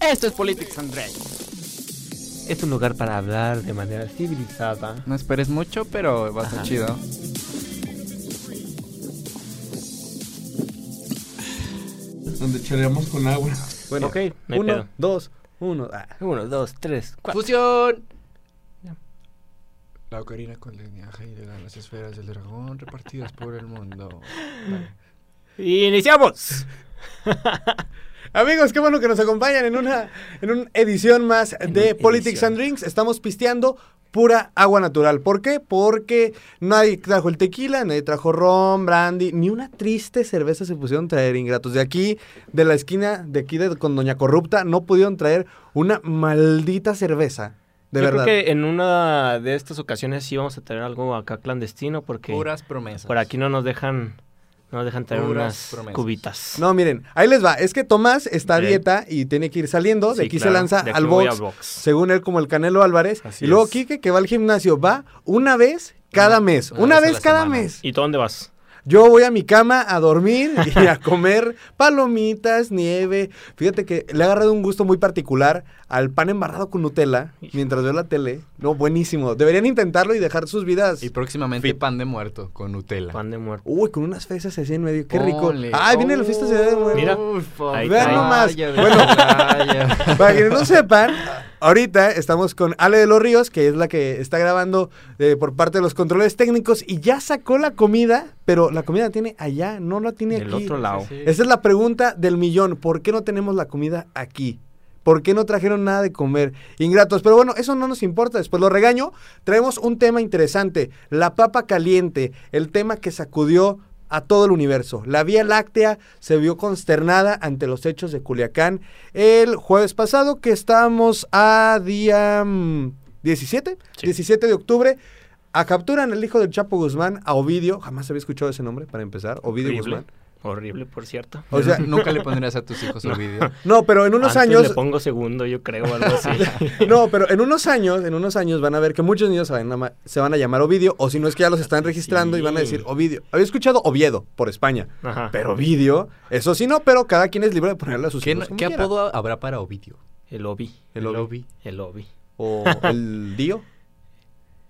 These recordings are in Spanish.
Esto es Politics and. Es un lugar para hablar de manera civilizada. No esperes mucho, pero va a estar chido. Donde choreamos con agua. Bueno, Ok, no hay uno, pedo. dos, uno. ah. Uno, dos, tres, cuatro. ¡Fusión! La ocarina con lineaje y de las esferas del dragón repartidas por el mundo. ¡Iniciamos! Amigos, qué bueno que nos acompañan en una, en una edición más de Politics edición. and Drinks. Estamos pisteando pura agua natural. ¿Por qué? Porque nadie trajo el tequila, nadie trajo ron, brandy, ni una triste cerveza se pusieron traer ingratos. De aquí, de la esquina de aquí de, con Doña Corrupta, no pudieron traer una maldita cerveza. De Yo verdad. creo que en una de estas ocasiones sí vamos a tener algo acá clandestino porque Puras promesas. por aquí no nos dejan no dejan traer Puras unas promesas. cubitas. No, miren, ahí les va. Es que Tomás está a dieta y tiene que ir saliendo. De Sí, aquí claro, se lanza de aquí al voy box, al box. según él, como el Canelo Álvarez. Así y luego es. Quique, que va al gimnasio, va una vez cada mes. una Una, vez a vez, la cada semana. mes. ¿Y tú dónde vas? Yo voy a mi cama a dormir y a comer palomitas, nieve. Fíjate que le ha agarrado un gusto muy particular al pan embarrado con Nutella mientras veo la tele. No, buenísimo. Deberían intentarlo y dejar sus vidas. Y próximamente Fit. pan de muerto con Nutella. Pan de muerto. Uy, con unas fresas así en medio. Qué rico. Ole. Ay, viene la fiesta de Día de Muertos. Mira, Uf, ahí Vean nomás. Bueno. Para quienes no sepan, ahorita estamos con Ale de los Ríos, que es la que está grabando eh, por parte de los controles técnicos y ya sacó la comida, pero la comida la tiene allá, no la tiene Del aquí. otro lado. Sí. Esa es la pregunta del millón. ¿Por qué no tenemos la comida aquí? ¿Por qué no trajeron nada de comer? Ingratos. Pero bueno, eso no nos importa. Después lo regaño. Traemos un tema interesante. La papa caliente. El tema que sacudió a todo el universo. La Vía Láctea se vio consternada ante los hechos de Culiacán el jueves pasado, que estábamos a día mm, 17, Sí. 17 de octubre. A capturan el hijo del Chapo Guzmán, a Ovidio. Jamás había escuchado ese nombre para empezar. Ovidio. Guzmán. Horrible, por cierto. O sea, nunca le pondrías a tus hijos Ovidio. no, pero en unos Antes años. le pongo segundo, yo creo, algo así. No, pero en unos años, en unos años van a ver que muchos niños se van a, se van a llamar Ovidio, o si no es que ya los están registrando y van a decir. Ovidio. Había escuchado Oviedo por España, Ajá. pero Ovidio, eso sí no, pero cada quien es libre de ponerle a sus ¿Qué, hijos como qué quiera. apodo habrá para Ovidio? El Obi. El Ovi. El Obi. O el Dio.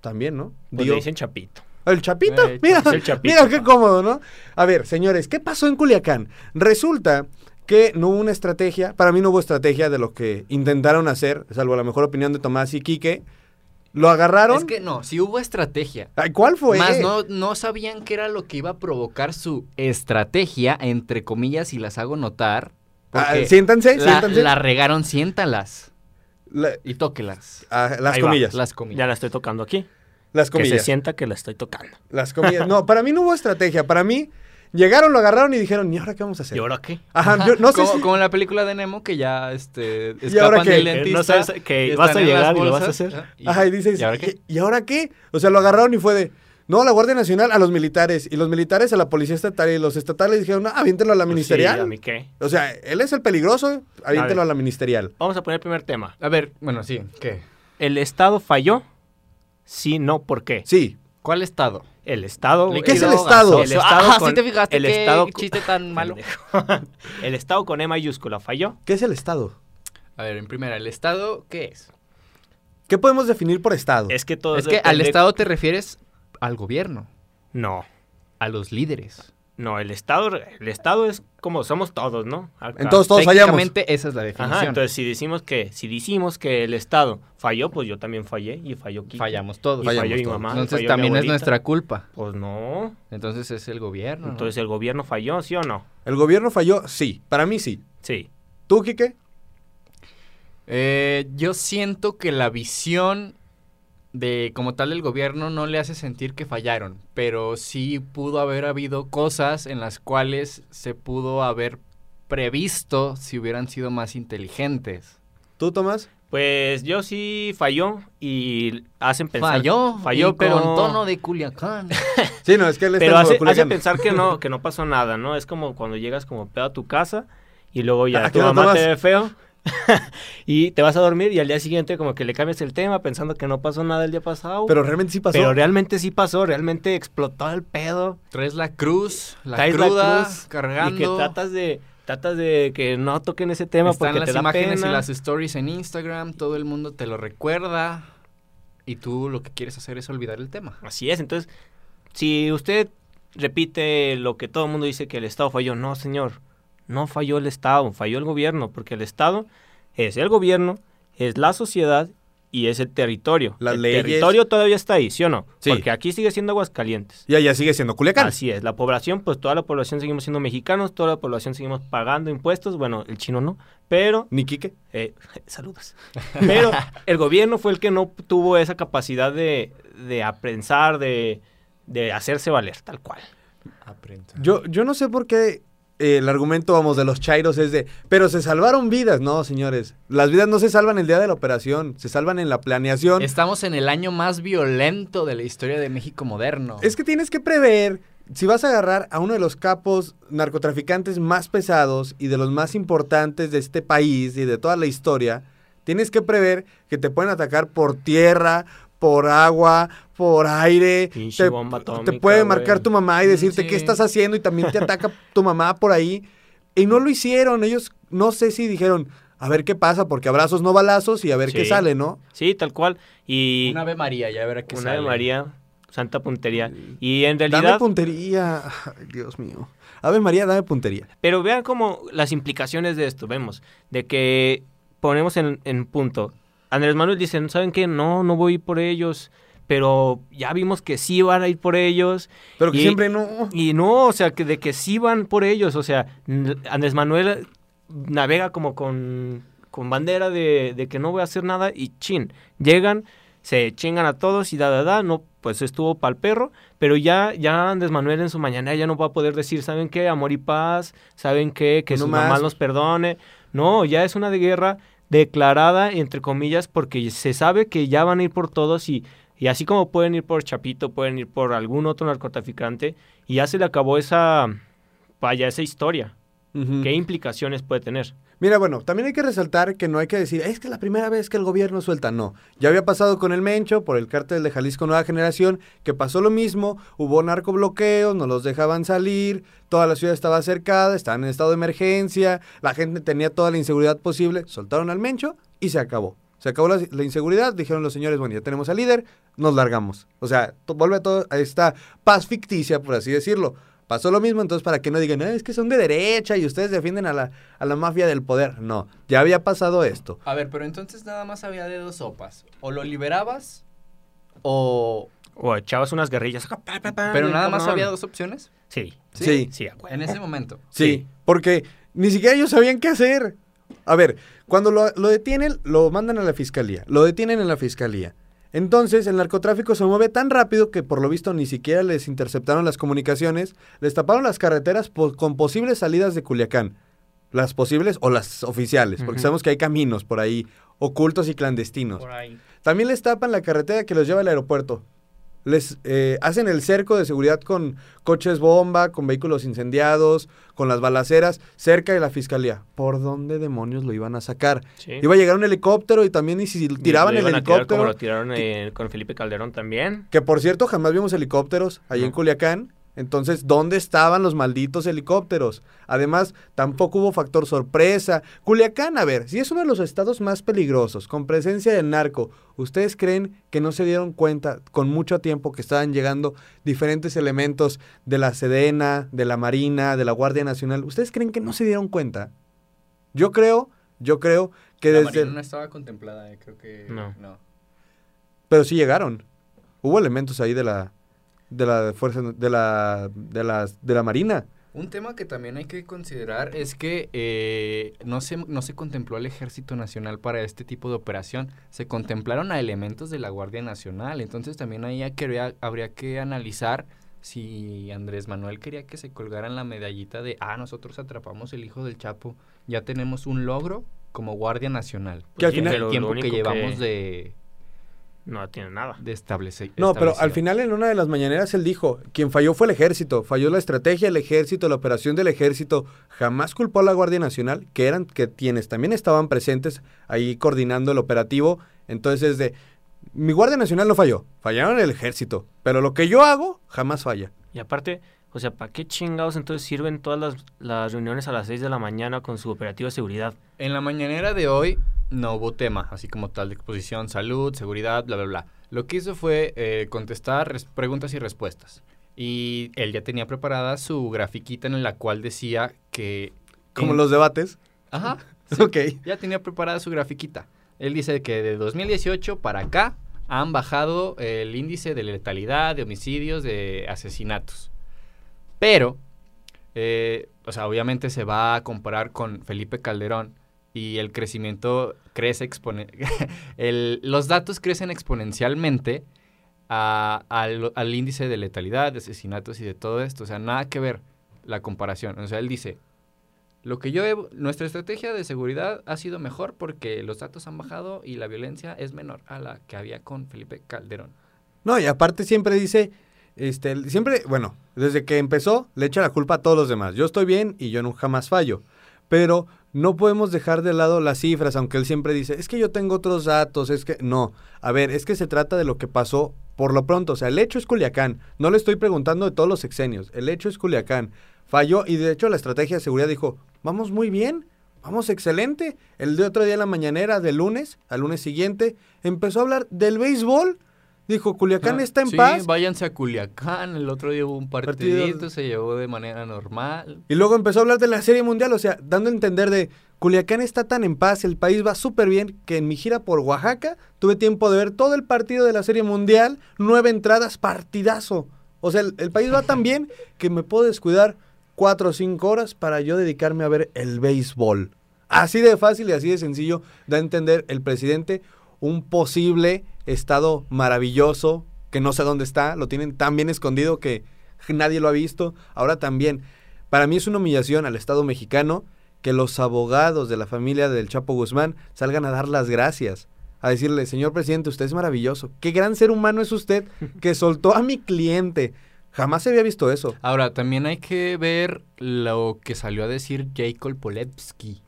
También, ¿no? Pues Dio. le dicen Chapito. El Chapito, Eh, mira, es el Chapito, mira qué cómodo, ¿no? A ver, señores, ¿qué pasó en Culiacán? Resulta que no hubo una estrategia, para mí no hubo estrategia de lo que intentaron hacer, salvo la mejor opinión de Tomás y Quique. Lo agarraron. Es que no, si hubo estrategia. Ay, ¿Cuál fue? Más no, no sabían qué era lo que iba a provocar su estrategia, entre comillas, y las hago notar. Ah, siéntanse, la, siéntanse. la regaron, siéntalas. La- Y tóquelas. ah, las Ahí va, comillas. Las comillas. Ya la estoy tocando aquí. Las Que se comillas. sienta que la estoy tocando. Las comillas. No, para mí no hubo estrategia. Para mí, llegaron, lo agarraron y dijeron, ¿y ahora qué vamos a hacer? ¿Y ahora qué? Ajá, yo no sé como, si- como en la película de Nemo que ya este, ¿Y ahora escapan qué? del Que no dentista. sabes que y vas a llegar y lo vas a hacer. ah, Ajá, y dices, ¿y ahora qué? ¿y ahora qué? O sea, lo agarraron y fue de, no, la Guardia Nacional a los militares, y los militares a la Policía Estatal, y los estatales dijeron, no, aviéntelo a la Pues sí, ministerial. ¿a mí qué? O sea, él es el peligroso, aviéntelo ver. a, la ministerial. Vamos a poner el primer tema. A ver, bueno, sí. ¿Qué? ¿El Estado falló? Sí, no, ¿por qué? Sí. ¿Cuál estado? El Estado... ¿Qué es el Estado? El Estado Ah, con- ¿sí te fijaste el qué Estado chiste tan malo? El Estado con E mayúscula falló. ¿Qué es el Estado? A ver, en primera, ¿el estado qué es? ¿Qué podemos definir por Estado? Es que todo es que al estado te refieres al gobierno, No, a los líderes. No, el Estado, el Estado es como somos todos, ¿no? Acá. Entonces todos fallamos. Técnicamente esa es la definición. Ajá, entonces si decimos que, si decimos que el Estado falló, pues yo también fallé y falló Kike. Fallamos todos. Y Fallamos falló mi todos. mamá. y Entonces falló mi también es nuestra culpa. Pues no. Entonces es el gobierno. ¿no? Entonces el gobierno falló, ¿sí o no? ¿El gobierno falló? Sí. Para mí sí. Sí. ¿Tú, Quique? Eh, yo siento que la visión de como tal del gobierno no le hace sentir que fallaron, pero sí pudo haber habido cosas en las cuales se pudo haber previsto si hubieran sido más inteligentes. ¿Tú, Tomás? Pues yo sí falló y hacen pensar. Falló, Falló, y pero. con tono de Culiacán. Sí, no, es que él está Pero hace, hace pensar que no, que no pasó nada, ¿no? Es como cuando llegas como pedo a tu casa y luego ya ¿A tu mamá te tomas? ve feo y te vas a dormir y al día siguiente como que le cambias el tema pensando que no pasó nada el día pasado. Pero realmente sí pasó. Pero realmente sí pasó, realmente explotó el pedo. Traes la cruz, la traes cruda, la cruz cargando. y que tratas de tratas de que no toquen ese tema Están porque las te da imágenes pena. y las stories en Instagram, todo el mundo te lo recuerda y tú lo que quieres hacer es olvidar el tema. Así es, entonces, si usted repite lo que todo el mundo dice que el Estado falló, no, señor, no falló el Estado, falló el gobierno, porque el Estado es el gobierno, es la sociedad y es el territorio. Las el leyes. territorio todavía está ahí, ¿sí o no? Sí. Porque aquí sigue siendo Aguascalientes. Y allá sigue siendo Culiacán. Así es, la población, pues toda la población seguimos siendo mexicanos, toda la población seguimos pagando impuestos, bueno, el chino no, pero Ni Quique. eh, saludos. Pero el gobierno fue el que no tuvo esa capacidad de, de aprensar, de, de hacerse valer, tal cual. Yo, yo no sé por qué eh, el argumento, vamos, de los chairos es de, pero se salvaron vidas. No, señores, las vidas no se salvan el día de la operación, se salvan en la planeación. Estamos en el año más violento de la historia de México moderno. Es que tienes que prever, si vas a agarrar a uno de los capos narcotraficantes más pesados y de los más importantes de este país y de toda la historia, tienes que prever que te pueden atacar por tierra, por agua, por aire. Pinche Te, bomba te atómica, puede güey. marcar tu mamá y decirte Sí. qué estás haciendo y también te ataca tu mamá por ahí. Y no lo hicieron, ellos no sé si dijeron, a ver qué pasa, porque abrazos no balazos y a ver qué sale, ¿no? Sí, tal cual. Y Una Ave María, ya verá que una sale. de María, santa puntería. Y en Dame realidad, puntería. Ay, Dios mío. Ave María, dame puntería. pero vean como las implicaciones de esto, vemos, de que ponemos en, en punto. Andrés Manuel dice, ¿saben qué? No, no voy por ellos, pero ya vimos que sí van a ir por ellos. Pero que Y- siempre no. Y no, o sea, que de que sí van por ellos. O sea, Andrés Manuel navega como con, con bandera de, de que no voy a hacer nada y chin. Llegan, se chingan a todos y da, da, da. No, pues estuvo pa'l perro. Pero ya, ya Andrés Manuel en su mañana ya no va a poder decir, ¿saben qué? Amor y paz. ¿Saben qué? Que No su más. mamá los perdone. No, ya es una de guerra declarada, entre comillas, porque se sabe que ya van a ir por todos y, y así como pueden ir por Chapito, pueden ir por algún otro narcotraficante y ya se le acabó esa, vaya, esa historia. ¿Qué implicaciones puede tener? Mira, bueno, también hay que resaltar que no hay que decir, es que es la primera vez que el gobierno suelta. No, ya había pasado con el Mencho, por el cártel de Jalisco Nueva Generación, que pasó lo mismo, hubo narcobloqueos, no los dejaban salir, toda la ciudad estaba cercada, estaban en estado de emergencia, la gente tenía toda la inseguridad posible, soltaron al Mencho y se acabó. Se acabó la, inseguridad, dijeron los señores, bueno, ya tenemos al líder, nos largamos. O sea, vuelve todo a esta paz ficticia, por así decirlo. Pasó lo mismo, entonces para que no digan, "Ah, es que son de derecha y ustedes defienden a la, a la mafia del poder. No, ya había pasado esto. A ver, pero entonces nada más había de dos sopas. O lo liberabas o... O echabas unas guerrillas. Pero nada más había dos opciones. Sí, Sí. sí. En ese momento. Sí, porque ni siquiera ellos sabían qué hacer. A ver, cuando lo, lo detienen, lo mandan a la fiscalía. Lo detienen en la fiscalía. Entonces, el narcotráfico se mueve tan rápido que por lo visto ni siquiera les interceptaron las comunicaciones, les taparon las carreteras con posibles salidas de Culiacán. Las posibles o las oficiales, porque sabemos que hay caminos por ahí ocultos y clandestinos. Por ahí. También les tapan la carretera que los lleva al aeropuerto. Les eh, hacen el cerco de seguridad con coches bomba, con vehículos incendiados, con las balaceras, cerca de la fiscalía. ¿Por dónde demonios lo iban a sacar? Sí. Iba a llegar un helicóptero y también y si tiraban el helicóptero. como lo tiraron eh, con Felipe Calderón también. Que por cierto, jamás vimos helicópteros ahí en. Culiacán. Entonces, ¿dónde estaban los malditos helicópteros? Además, tampoco hubo factor sorpresa. Culiacán, a ver, si es uno de los estados más peligrosos, con presencia del narco, ¿ustedes creen que no se dieron cuenta con mucho tiempo que estaban llegando diferentes elementos de la Sedena, de la Marina, de la Guardia Nacional? ¿Ustedes creen que no se dieron cuenta? Yo creo, yo creo que La desde... Marina no estaba contemplada, eh, creo que... No. Pero sí llegaron. Hubo elementos ahí de la de la fuerza de la de la de la marina. Un tema que también hay que considerar es que eh, no, se, no se contempló al Ejército Nacional para este tipo de operación, se contemplaron a elementos de la Guardia Nacional, entonces también ahí que- habría que analizar si Andrés Manuel quería que se colgaran la medallita de, ah, nosotros atrapamos el hijo del Chapo, ya tenemos un logro como Guardia Nacional. Que al Pues, final- el tiempo que llevamos que- de, No tiene nada. de establecer. No, pero al final en una de las mañaneras él dijo, quien falló fue el ejército, falló la estrategia del ejército, la operación del ejército, jamás culpó a la Guardia Nacional, que eran que quienes también estaban presentes ahí coordinando el operativo. Entonces es de mi Guardia Nacional no falló, fallaron el ejército, pero lo que yo hago jamás falla. Y aparte, O sea, ¿para qué chingados entonces sirven todas las, las reuniones a las 6 de la mañana con su operativo de seguridad? En la mañanera de hoy no hubo tema, así como tal de exposición, salud, seguridad, bla, bla, bla. Lo que hizo fue eh, contestar preguntas y respuestas. Y él ya tenía preparada su grafiquita en la cual decía que... Como en- los debates. Ajá. Ok. Ya tenía preparada su grafiquita. Él dice que de 2018 para acá han bajado el índice de letalidad, de homicidios, de asesinatos. Pero, eh, o sea, obviamente se va a comparar con Felipe Calderón y el crecimiento crece expone- el- los datos crecen exponencialmente al, al índice de letalidad, de asesinatos y de todo esto. O sea, nada que ver la comparación. O sea, él dice, lo que yo he- nuestra estrategia de seguridad ha sido mejor porque los datos han bajado y la violencia es menor a la que había con Felipe Calderón. No, y aparte siempre dice, este, siempre, bueno, desde que empezó le echa la culpa a todos los demás. Yo estoy bien y yo no jamás fallo. Pero no podemos dejar de lado las cifras, aunque él siempre dice, es que yo tengo otros datos, es que no. A ver, es que se trata de lo que pasó por lo pronto. O sea, el hecho es Culiacán. No le estoy preguntando de todos los sexenios. El hecho es Culiacán. Falló y de hecho la estrategia de seguridad dijo, vamos muy bien, vamos excelente. El de otro día en la mañanera, del lunes, al lunes siguiente, empezó a hablar del béisbol. Dijo, Culiacán Ah, está en sí, paz. váyanse a Culiacán. El otro día hubo un Partido- partidito, se llevó de manera normal. Y luego empezó a hablar de la Serie Mundial, o sea, dando a entender de Culiacán está tan en paz, el país va súper bien, que en mi gira por Oaxaca tuve tiempo de ver todo el partido de la Serie Mundial, nueve entradas, partidazo. O sea, el, el país va tan bien que me puedo descuidar cuatro o cinco horas para yo dedicarme a ver el béisbol. Así de fácil y así de sencillo da a entender el presidente un posible estado maravilloso que no sé dónde está, lo tienen tan bien escondido que nadie lo ha visto. Ahora también, para mí es una humillación al Estado mexicano que los abogados de la familia del Chapo Guzmán salgan a dar las gracias, a decirle, señor presidente, usted es maravilloso, qué gran ser humano es usted que soltó a mi cliente. Jamás se había visto eso. Ahora, también hay que ver lo que salió a decir Jacob Polevsky.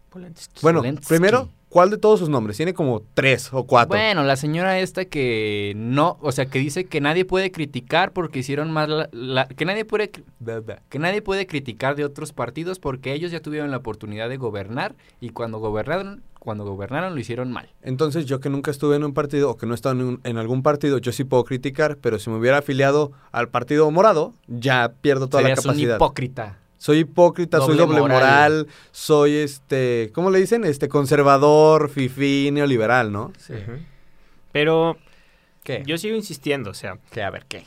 Bueno, primero, ¿cuál de todos sus nombres? Tiene como tres o cuatro. Bueno, la señora esta que no, o sea, que dice que nadie puede criticar porque hicieron más la, la- que nadie puede que nadie puede criticar de otros partidos porque ellos ya tuvieron la oportunidad de gobernar y cuando gobernaron, cuando gobernaron lo hicieron mal. Entonces, yo que nunca estuve en un partido o que no he estado en, un- en algún partido, yo sí puedo criticar, pero si me hubiera afiliado al partido morado, ya pierdo toda Serías la capacidad. un hipócrita. Soy hipócrita, soy Doble moral. moral. soy este, ¿cómo le dicen? Este conservador, fifí, neoliberal, ¿no? Ujú. Pero ¿Qué? yo sigo insistiendo, o sea, ¿Qué? A ver, ¿qué?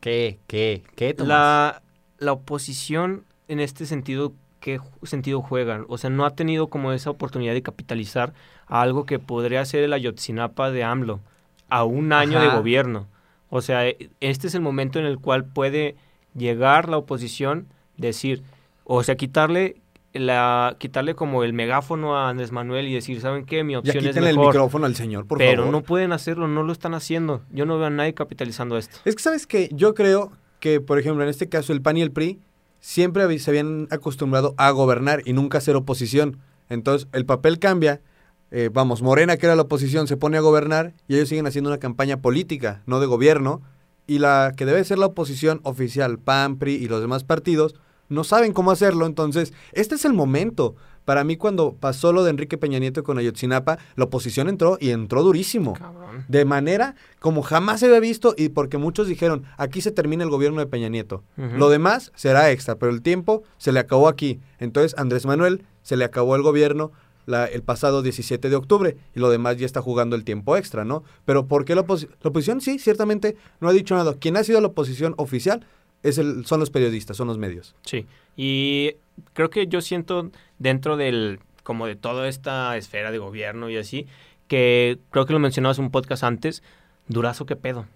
¿Qué? ¿Qué? ¿Qué, Tomás? la, la oposición en este sentido, ¿qué sentido juegan? O sea, no ha tenido como esa oportunidad de capitalizar a algo que podría ser el Ayotzinapa de AMLO a un año de gobierno. O sea, e- este es el momento en el cual puede llegar la oposición, decir, o sea, quitarle la quitarle como el megáfono a Andrés Manuel y decir, ¿saben qué? Mi Ya opción es quítenle el mejor. micrófono al señor, por pero favor. no pueden hacerlo, no lo están haciendo. Yo no veo a nadie capitalizando esto. Es que, ¿sabes que Yo creo que, por ejemplo, en este caso, el PAN y el PRI siempre se habían acostumbrado a gobernar y nunca a ser oposición. Entonces, el papel cambia. eh, vamos, Morena, que era la oposición, se pone a gobernar y ellos siguen haciendo una campaña política, no de gobierno. Y la que debe ser la oposición oficial, PAN, PRI y los demás partidos, no saben cómo hacerlo. Entonces, este es el momento. Para mí, cuando pasó lo de Enrique Peña Nieto con Ayotzinapa, la oposición entró y entró durísimo Cabrón. de manera como jamás se había visto y porque muchos dijeron, aquí se termina el gobierno de Peña Nieto. Lo demás será extra, pero el tiempo se le acabó aquí. Entonces Andrés Manuel se le acabó el gobierno la- el pasado 17 de octubre y lo demás ya está jugando el tiempo extra, ¿no? Pero ¿por qué la, la oposición? Sí, ciertamente no ha dicho nada. Quien ha sido la oposición oficial es el, son los periodistas, son los medios. Sí, y creo que yo siento dentro del, como de toda esta esfera de gobierno y así, que creo que lo mencionabas en un podcast antes, Durazo, ¿qué pedo?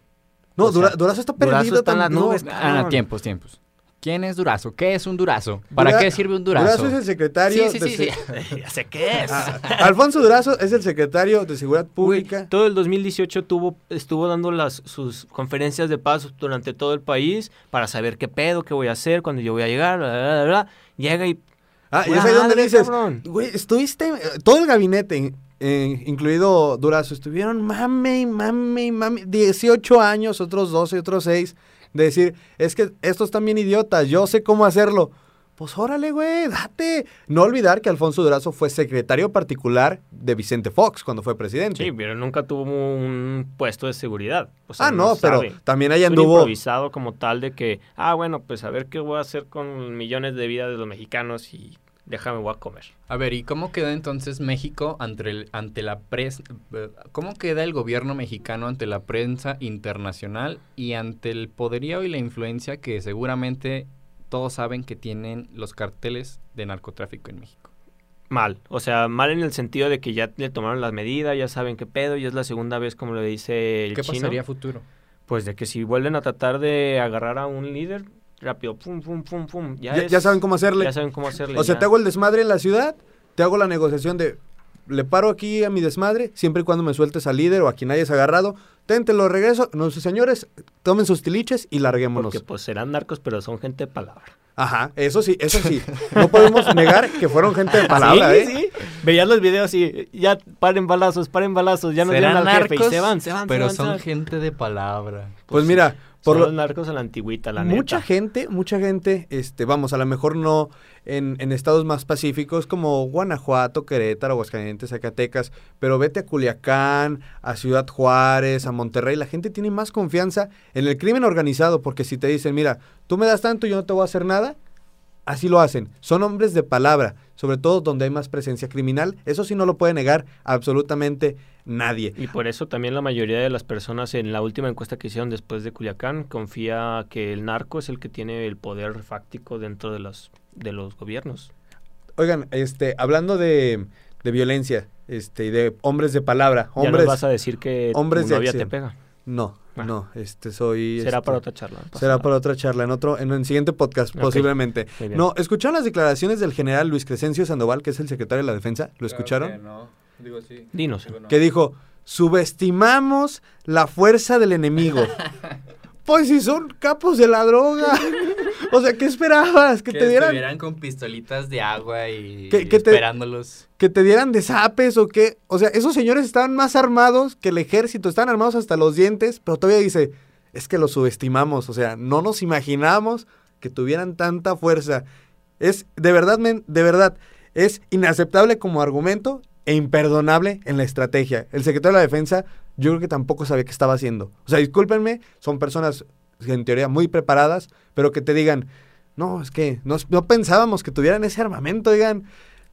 No, O sea, Dura- Durazo está Durazo perdido. está en las tam- no, nubes, Ah, tiempos, tiempos. ¿Quién es Durazo? ¿Qué es un Durazo? ¿Para Dura- qué sirve un Durazo? Durazo es el secretario Sí, sí, de sí, se- sí. ya sé qué es. Ah, Alfonso Durazo es el secretario de Seguridad Pública. todo el 2018 tuvo, estuvo dando las, sus conferencias de paz durante todo el país para saber qué pedo, qué voy a hacer, cuando yo voy a llegar, bla, bla, bla, bla. Llega y... Ah, y es ahí donde madre, dices, cabrón. güey, estuviste, eh, todo el gabinete, eh, incluido Durazo, estuvieron mame mame mame, 18 años, otros 12, otros 6, de decir, es que estos bien idiotas, yo sé cómo hacerlo. Pues órale, güey, date. No olvidar que Alfonso Durazo fue secretario particular de Vicente Fox cuando fue presidente. Sí, pero nunca tuvo un puesto de seguridad. O sea, ah, no, pero también ahí anduvo. improvisado como tal de que, ah, bueno, pues a ver qué voy a hacer con millones de vidas de los mexicanos y déjame, voy a comer. A ver, ¿y cómo queda entonces México ante, el- ante la prensa? ¿Cómo queda el gobierno mexicano ante la prensa internacional y ante el poderío y la influencia que seguramente todos saben que tienen los carteles de narcotráfico en México? Mal, o sea, mal en el sentido de que ya le tomaron las medidas, ya saben qué pedo, y es la segunda vez como le dice el ¿Qué chino. pasaría a futuro? Pues de que si vuelven a tratar de agarrar a un líder, rápido, pum, pum, pum, pum. Ya, Ya, es- ya saben cómo hacerle. Ya saben cómo hacerle. O sea, te hago el desmadre en la ciudad, te hago la negociación de le paro aquí a mi desmadre, siempre y cuando me sueltes al líder o a quien hayas agarrado, ten, te lo regreso. No, señores, tomen sus tiliches y larguémonos. Porque pues serán narcos, pero son gente de palabra. Ajá, eso sí, eso sí. No podemos negar que fueron gente de palabra, sí, ¿eh? sí. Veías los videos y ya paren balazos, paren balazos, ya no dieron al jefe y narcos, se van, se van, se Pero van, se son van. gente de palabra. Pues mira, por Son lo, los narcos a la antigüita, la mucha neta. gente, mucha gente, este, vamos, a lo mejor no en, en estados más pacíficos como Guanajuato, Querétaro, Aguascalientes, Zacatecas, pero vete a Culiacán, a Ciudad Juárez, a Monterrey, la gente tiene más confianza en el crimen organizado porque si te dicen, mira, tú me das tanto, yo no te voy a hacer nada, así lo hacen. Son hombres de palabra, sobre todo donde hay más presencia criminal, eso sí no lo puede negar absolutamente nadie. Y por eso también la mayoría de las personas en la última encuesta que hicieron después de Culiacán confía que el narco es el que tiene el poder fáctico dentro de los de los gobiernos. Oigan, este, hablando de, de violencia, este, y de hombres de palabra, ya hombres... vas a decir que hombres tu de novia te pega. No, Ah. no, este soy. Será este, para otra charla. no Será nada. para otra charla, en otro, en el siguiente podcast, posiblemente. No, ¿escucharon las declaraciones del general Luis Crescencio Sandoval, que es el secretario de la defensa? ¿Lo escucharon? no. Digo sí. Dinos. Digo, no. Que dijo, subestimamos la fuerza del enemigo. pues si son capos de la droga. o sea, ¿qué esperabas? Que, Que te dieran, con pistolitas de agua y Que- que te- esperándolos. que te dieran desapes o qué. O sea, esos señores estaban más armados que el ejército, están armados hasta los dientes, pero todavía dice, es que los subestimamos, o sea, no nos imaginamos que tuvieran tanta fuerza. Es, de verdad, men, de verdad, es inaceptable como argumento e imperdonable en la estrategia. El secretario de la defensa, yo creo que tampoco sabía qué estaba haciendo. O sea, discúlpenme, son personas en teoría muy preparadas, pero que te digan, no, es que no, no pensábamos que tuvieran ese armamento, digan,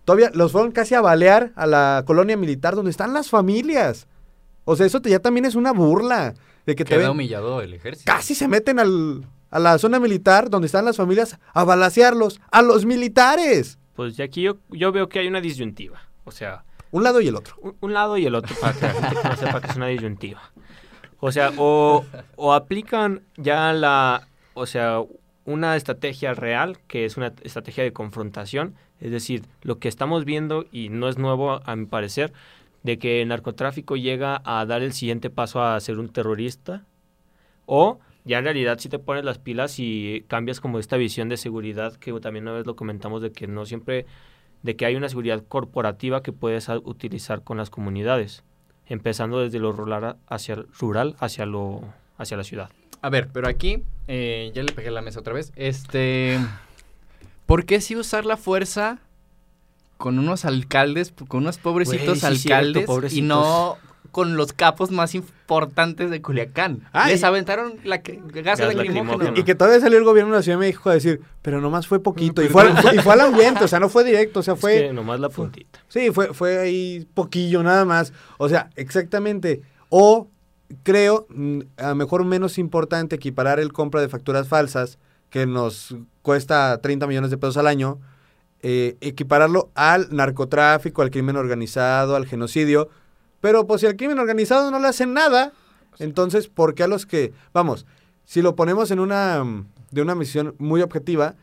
todavía los fueron casi a balear a la colonia militar donde están las familias. O sea, eso te- ya también es una burla de que te Queda ven- humillado el ejército. casi se meten al, a la zona militar donde están las familias a balasearlos, a los militares. Pues ya aquí yo, yo veo que hay una disyuntiva. O sea, Un lado y el otro. un, lado y el otro para que la no sepa que es una disyuntiva. O sea, o, o aplican ya la, o sea, una estrategia real, que es una estrategia de confrontación, es decir, lo que estamos viendo, y no es nuevo a mi parecer, de que el narcotráfico llega a dar el siguiente paso a ser un terrorista, o ya en realidad si te pones las pilas y cambias como esta visión de seguridad, que también una vez lo comentamos, de que no siempre de que hay una seguridad corporativa que puedes utilizar con las comunidades, empezando desde lo rural hacia, rural hacia, lo, hacia la ciudad. A ver, pero aquí eh, ya le pegué la mesa otra vez. Este, ¿por qué sí usar la fuerza con unos alcaldes, con unos pobrecitos Güey, sí, cierto, alcaldes y no con los capos más importantes de Culiacán? Ah, Les y- aventaron la que- gas, Gas lacrimógeno. lacrimógeno. Y que todavía salió el gobierno de la Ciudad de México a decir, pero nomás fue poquito. Y fue, al- fue- y fue al ambiente, o sea, no fue directo, o sea, Es fue... que nomás la puntita. Sí, fue, fue ahí poquillo nada más. O sea, exactamente. O creo, mm, a lo mejor menos importante equiparar el compra de facturas falsas, que nos cuesta 30 millones de pesos al año, eh, equipararlo al narcotráfico, al crimen organizado, al genocidio. Pero pues si al crimen organizado no le hacen nada, entonces, ¿por qué a los que, vamos, si lo ponemos en una, mm, de una misión muy objetiva,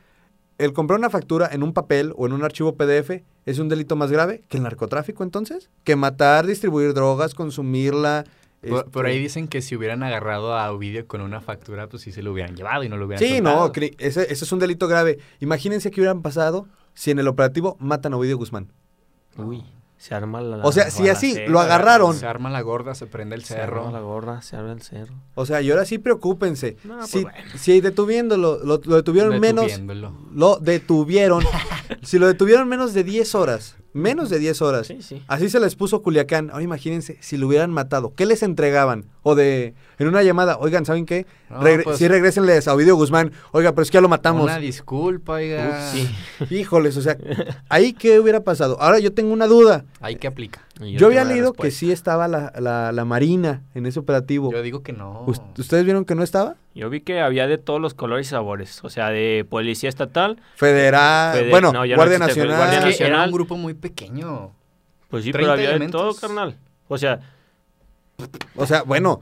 el comprar una factura en un papel o en un archivo PDF es un delito más grave que el narcotráfico entonces, que matar, distribuir drogas, consumirla. Por, este- por ahí dicen que si hubieran agarrado a Ovidio con una factura, pues sí se lo hubieran llevado y no lo hubieran Sí, no, soltado. ese, ese es un delito grave. Imagínense qué hubieran pasado si en el operativo matan a Ovidio Guzmán. Uy. Se arma la. O sea, si así balacera, lo agarraron. Se arma la gorda, se prende el Se arma cerro. la gorra, se arma el cerro. O sea, y ahora sí preocúpense. No, pues si, bueno. si detuviéndolo, lo, lo detuvieron menos, lo detuvieron. si lo detuvieron menos de 10 horas, menos de 10 horas. Sí, sí. Así se les puso Culiacán. Ahora imagínense, si lo hubieran matado, ¿qué les entregaban? O de, en una llamada, oigan, ¿saben qué? No, Regre- pues- sí, regrésenles a Ovidio Guzmán. Oiga, pero es que ya lo matamos. Una disculpa, oiga. Sí. Híjoles, o sea, ¿ahí qué hubiera pasado? Ahora yo tengo una duda. Ahí que aplica. Yo había leído que sí estaba la, la- la Marina en ese operativo. Yo digo que no. Us- ¿Ustedes vieron que no estaba? Yo vi que había de todos los colores y sabores. O sea, de policía estatal. Federal, Fede- bueno, no, ya no Guardia fue Nacional. Guardia que era Nacional. un grupo muy pequeño. Pues sí, 30 pero había de todo, carnal. O sea, O sea, bueno,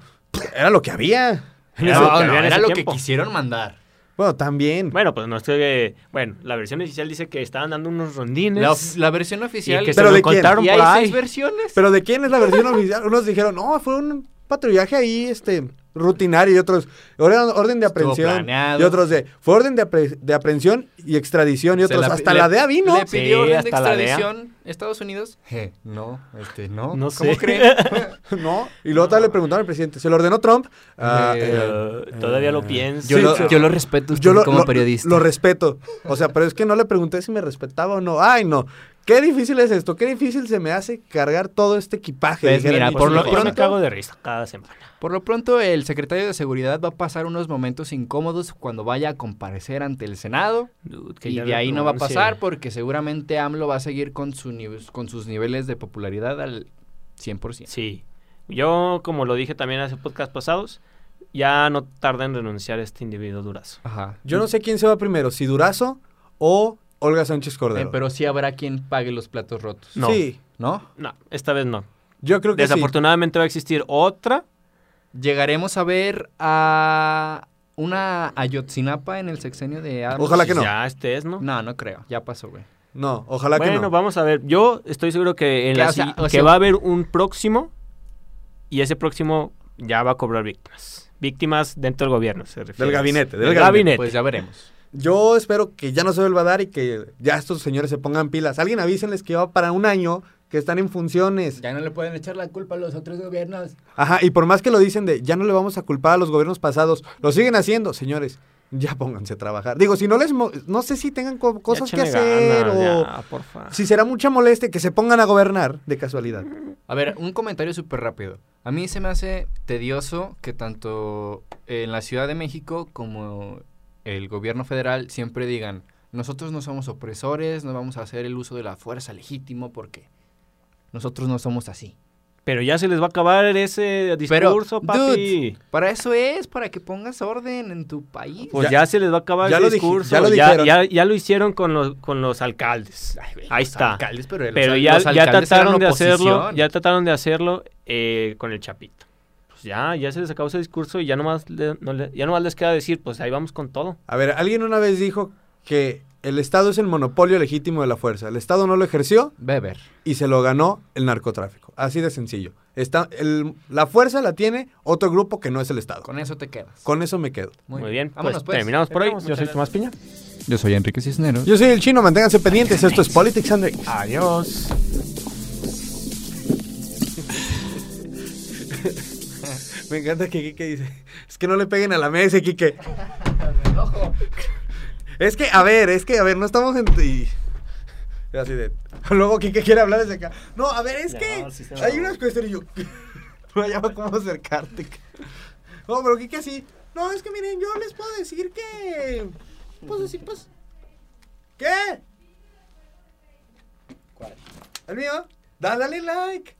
era lo que había. Era No, lo que no, era lo tiempo. que quisieron mandar. Bueno, también. bueno, pues no estoy. Bueno, la versión oficial dice que estaban dando unos rondines. La, versión oficial. y que Pero se ¿de lo quién? contaron ¿Y por hay ahí. seis versiones? Pero ¿de quién es la versión oficial? Unos dijeron, no, fue un patrullaje ahí, este, rutinario. Y otros, orden, orden de aprehensión. Y otros de, fue orden de, apre- de aprehensión y extradición. Y otros, la- hasta le- la DEA vino. ¿Le pidió Sí, orden de extradición Estados Unidos? Je, no, este, no. No ¿Cómo sé. creen? no. Y luego le preguntaron al presidente, ¿se lo ordenó Trump? Ah, Eh, eh, todavía lo eh, pienso. Yo, Sí, lo, sí. yo lo respeto a usted Yo lo, como lo- periodista. lo respeto. O sea, pero es que no le pregunté si me respetaba o no. Ay, no. Qué difícil es esto. Qué difícil se me hace cargar todo este equipaje. Pues mira, mi por lo papá. yo me pronto- cago de risa cada semana. Por lo pronto, el secretario de Seguridad va a pasar unos momentos incómodos cuando vaya a comparecer ante el Senado. Dude, que Y ya de ahí no va a pasar porque seguramente AMLO va a seguir con, su con sus niveles de popularidad al 100%. Sí. Yo, como lo dije también hace podcast pasados, ya no tarda en renunciar este individuo durazo. Ajá. Yo no sé quién se va primero, si Durazo o Olga Sánchez Eh, Cordero. pero sí habrá quien pague los platos rotos. No. Sí, ¿No? No, esta vez no. yo creo que sí. Desafortunadamente va a existir otra. Llegaremos a ver a una Ayotzinapa en el sexenio de AMLO. Ojalá que no. Ya este es, ¿no? No, no creo. Ya pasó, güey. No, ojalá que bueno, no. vamos a ver. Yo estoy seguro que, en Que, la o sea, si- o que sea- va a haber un próximo y ese próximo ya va a cobrar víctimas. Víctimas dentro del gobierno, se refiere. Del gabinete, del Del gabinete. gabinete. Pues ya veremos. Yo espero que ya no se vuelva a dar y que ya estos señores se pongan pilas. Alguien avísenles que va para un año que están en funciones. Ya no le pueden echar la culpa a los otros gobiernos. Ajá, y por más que lo dicen de ya no le vamos a culpar a los gobiernos pasados, lo siguen haciendo, señores. Ya pónganse a trabajar. Digo, si no les mo- no sé si tengan co- cosas que hacer ganas, o ya, porfa. si será mucha molestia que se pongan a gobernar de casualidad. A ver, un comentario súper rápido. A mí se me hace tedioso que tanto en la Ciudad de México como el gobierno federal siempre digan, nosotros no somos opresores, no vamos a hacer el uso de la fuerza legítimo porque nosotros no somos así. Pero ya se les va a acabar ese Pero, discurso, papi. dude, para eso es, para que pongas orden en tu país. Pues Ya- ya, se les va a acabar ya ese lo dije- discurso. ya lo ya, dijeron. ya- ya lo hicieron con los, con los alcaldes. Ay, Ahí los está. alcaldes, pero los Pero ya, los ya trataron de hacerlo, ya trataron de hacerlo eh, con el Chapito. Pues ya, ya se les acabó ese discurso y ya nomás, le- no le- ya nomás les queda decir, pues ahí vamos con todo. A ver, alguien una vez dijo que el Estado es el monopolio legítimo de la fuerza. El Estado no lo ejerció Beber. y se lo ganó el narcotráfico. Así de sencillo. Está, el- la fuerza la tiene otro grupo que no es el Estado. Con eso te quedas. Con eso me quedo. Muy, bien, Vámonos, pues, pues. terminamos por hoy. Yo soy Tomás Piña. Yo soy Enrique Cisneros. Yo soy el chino, manténganse pendientes. Esto es Politics Andre. Adiós. Me encanta que Kike dice, es que no le peguen a la mesa, Kike. es que, a ver, es que, a ver, no estamos en... y- así de... Luego Kike quiere hablar desde acá. No, a ver, es No, que sí hay unas cuestiones y yo... no hallaba cómo acercarte. No, pero Kike así... No, es que miren, yo les puedo decir que... Pues así, pues... ¿Qué? ¿Cuál? ¿El mío? Dale, dale like.